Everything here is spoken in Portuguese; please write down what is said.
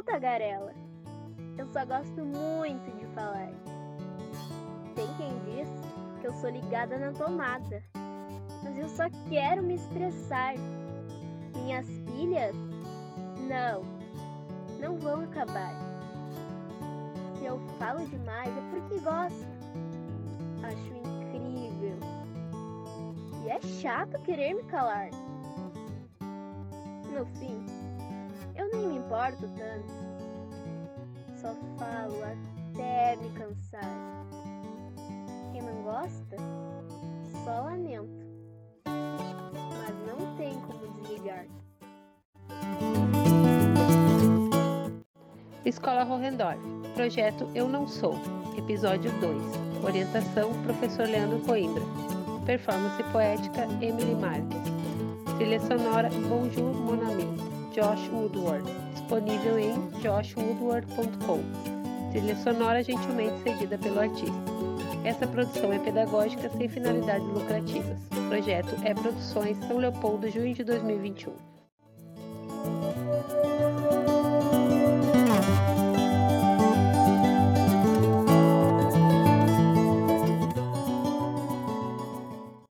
sou tagarela. Eu só gosto muito de falar. Tem quem diz que eu sou ligada na tomada, mas eu só quero me expressar. Minhas pilhas? Não, não vão acabar. Se eu falo demais é porque gosto. Acho incrível. E é chato querer me calar. No fim, importo tanto. Só falo até me cansar. Quem não gosta, só lamento. Mas não tem como desligar. Escola Rohendorf, Projeto Eu Não Sou, Episódio 2, Orientação Professor Leandro Coimbra, Performance Poética Emily Marques, Trilha Sonora Bonjour Mon Ami, Josh Woodward, disponível em joshwoodward.com, trilha sonora gentilmente cedida pelo artista. Essa produção é pedagógica sem finalidades lucrativas. O projeto é Produções São Leopoldo, junho de 2021.